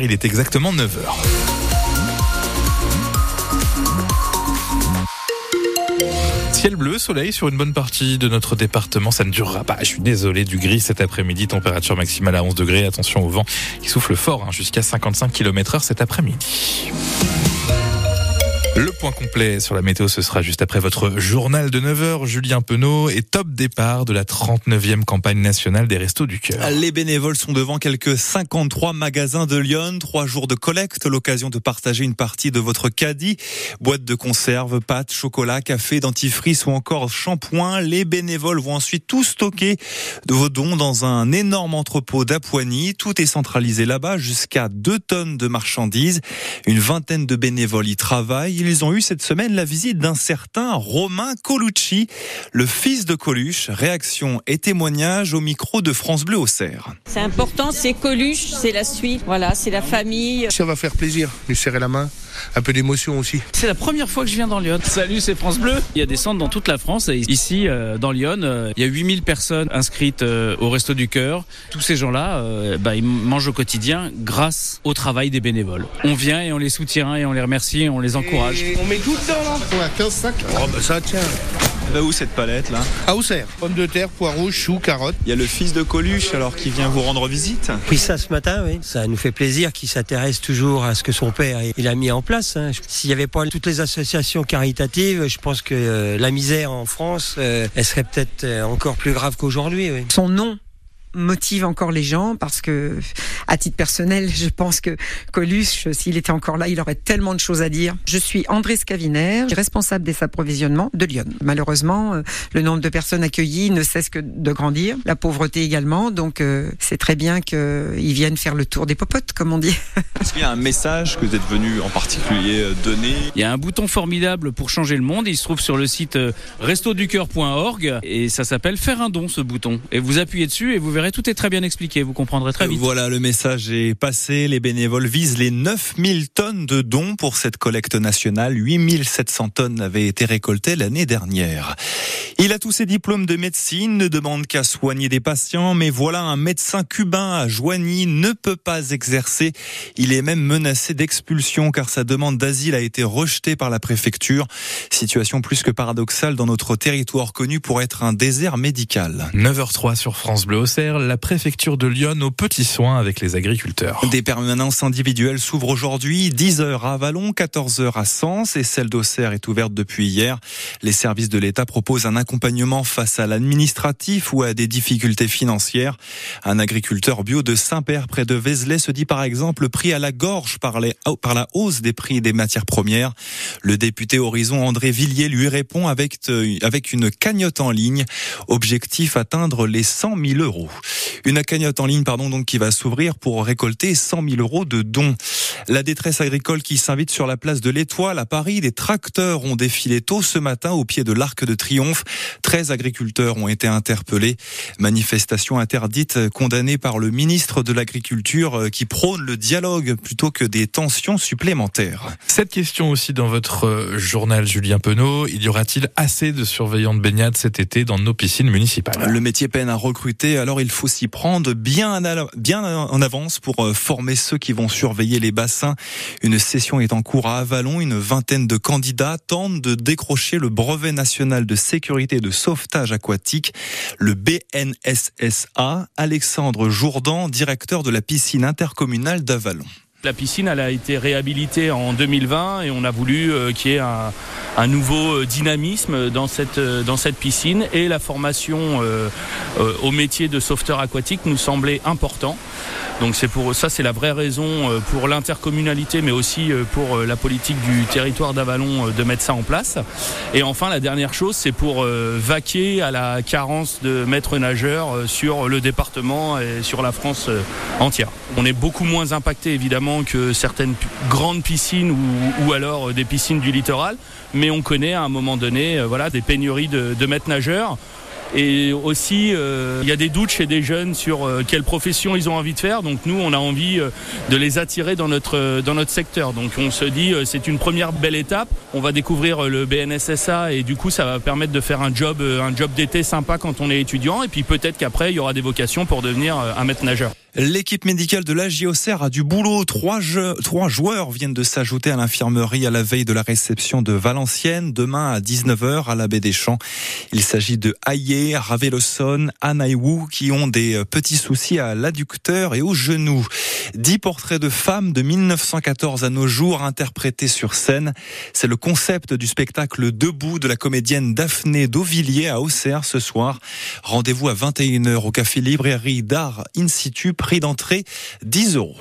Il est exactement 9h. Ciel bleu, soleil sur une bonne partie de notre département. Ça ne durera pas. Je suis désolé du gris cet après-midi. Température maximale à 11 degrés. Attention au vent qui souffle fort hein, jusqu'à 55 km heure cet après-midi. Le point complet sur la météo, ce sera juste après votre journal de 9h. Julien Penaud et top départ de la 39e campagne nationale des Restos du Cœur. Les bénévoles sont devant quelques 53 magasins de Lyon. Trois jours de collecte, l'occasion de partager une partie de votre caddie. Boîtes de conserve, pâtes, chocolat, café, dentifrice ou encore shampoing. Les bénévoles vont ensuite tout stocker de vos dons dans un énorme entrepôt d'Apoigny. Tout est centralisé là-bas, jusqu'à 2 tonnes de marchandises. Une vingtaine de bénévoles y travaillent ils ont eu cette semaine la visite d'un certain Romain Colucci, le fils de Coluche. Réaction et témoignage au micro de France Bleu au Cerf. C'est important, c'est Coluche, c'est la suite, voilà, c'est la famille. Ça va faire plaisir, lui serrer la main un peu d'émotion aussi. C'est la première fois que je viens dans Lyon. Salut, c'est France Bleu. Il y a des centres dans toute la France et ici, euh, dans Lyon, euh, il y a 8000 personnes inscrites euh, au Resto du Cœur. Tous ces gens-là, bah, ils mangent au quotidien grâce au travail des bénévoles. On vient et on les soutient et on les remercie et on les encourage. On met tout dedans là On a 15 sacs. Oh bah ça tient. Va où cette palette là? À Auxerre. Pommes de terre, poireaux, choux, carottes. Il y a le fils de Coluche alors qui vient vous rendre visite. Oui, ça ce matin, oui. Ça nous fait plaisir qu'il s'intéresse toujours à ce que son père il a mis en place. Hein. S'il n'y avait pas toutes les associations caritatives, je pense que euh, la misère en France, euh, elle serait peut-être euh, encore plus grave qu'aujourd'hui. Oui. Son nom motive encore les gens parce que, à titre personnel, je pense que Coluche, s'il était encore là, il aurait tellement de choses à dire. Je suis André Scaviner, responsable des approvisionnements de Lyon. Malheureusement, euh, le nombre de personnes accueillies ne cesse que de grandir, la pauvreté également, donc euh, c'est très bien qu'ils viennent faire le tour des popotes, comme on dit. Est-ce qu'il y a un message que vous êtes venu en particulier euh, donner? Il y a un bouton formidable pour changer le monde, il se trouve sur le site restoducoeur.org et ça s'appelle faire un don ce bouton. Et vous appuyez dessus et vous verrez tout est très bien expliqué, vous comprendrez très vite. Voilà, le message est passé. Les bénévoles visent les 9000 tonnes de dons pour cette collecte nationale. 8700 tonnes avaient été récoltées l'année dernière. Il a tous ses diplômes de médecine, ne demande qu'à soigner des patients, mais voilà un médecin cubain à Joigny ne peut pas exercer. Il est même menacé d'expulsion car sa demande d'asile a été rejetée par la préfecture. Situation plus que paradoxale dans notre territoire connu pour être un désert médical. 9h03 sur France Bleu Auxerre, la préfecture de Lyon aux petits soins avec les agriculteurs. Des permanences individuelles s'ouvrent aujourd'hui, 10h à Vallon, 14h à Sens et celle d'Auxerre est ouverte depuis hier. Les services de l'État proposent un accompagnement face à l'administratif ou à des difficultés financières. Un agriculteur bio de Saint-Père près de Vézelay se dit par exemple pris à la gorge par, la hausse des prix des matières premières. Le député Horizon André Villiers lui répond avec, euh, avec une cagnotte en ligne. Objectif atteindre les 100 000 euros. Une cagnotte en ligne, pardon, donc qui va s'ouvrir pour récolter 100 000 euros de dons. La détresse agricole qui s'invite sur la place de l'Étoile à Paris. Des tracteurs ont défilé tôt ce matin au pied de l'Arc de Triomphe. 13 agriculteurs ont été interpellés. Manifestation interdite condamnée par le ministre de l'Agriculture euh, qui prône le dialogue plutôt que des tensions supplémentaires. Cette question aussi dans votre euh, journal Julien Penaud. Il y aura-t-il assez de surveillants de baignade cet été dans nos piscines municipales? Le métier peine à recruter, alors il faut s'y prendre bien, bien en avance pour euh, former ceux qui vont surveiller les bassins. Une session est en cours à Avalon. Une vingtaine de candidats tentent de décrocher le brevet national de sécurité et de sauvetage aquatique, le BNSSA. Alexandre Jourdan, directeur de la piscine intercommunale d'Avalon. La piscine, a été réhabilitée en 2020 et on a voulu euh, qu'il y ait un, nouveau euh, dynamisme dans cette, euh, dans cette piscine et la formation au métier de sauveteur aquatique nous semblait important. Donc c'est pour ça, c'est la vraie raison pour l'intercommunalité, mais aussi pour la politique du territoire d'Avalon de mettre ça en place. Et enfin, la dernière chose, c'est pour vaquer à la carence de maîtres nageurs sur le département et sur la France entière. On est beaucoup moins impacté évidemment que certaines grandes piscines ou, alors des piscines du littoral, mais on connaît à un moment donné euh, voilà, des pénuries de, de maîtres nageurs. Et aussi, euh, il y a des doutes chez des jeunes sur euh, quelle profession ils ont envie de faire. Donc nous, on a envie de les attirer dans notre, dans notre secteur. Donc on se dit, c'est une première belle étape. On va découvrir le BNSSA et du coup, ça va permettre de faire un job, un job d'été sympa quand on est étudiant. Et puis peut-être qu'après, il y aura des vocations pour devenir un maître nageur. L'équipe médicale de la a du boulot. Trois, joueurs viennent de s'ajouter à l'infirmerie à la veille de la réception de Valenciennes, demain à 19h à la des Champs. Il s'agit de Ayer, Raveloson, Anaïwu qui ont des petits soucis à l'adducteur et au genou. Dix portraits de femmes de 1914 à nos jours interprétés sur scène. C'est le concept du spectacle Debout de la comédienne Daphné Dauvilliers à Auxerre ce soir. Rendez-vous à 21h au Café Librairie d'Art In situ prix d'entrée 10 euros.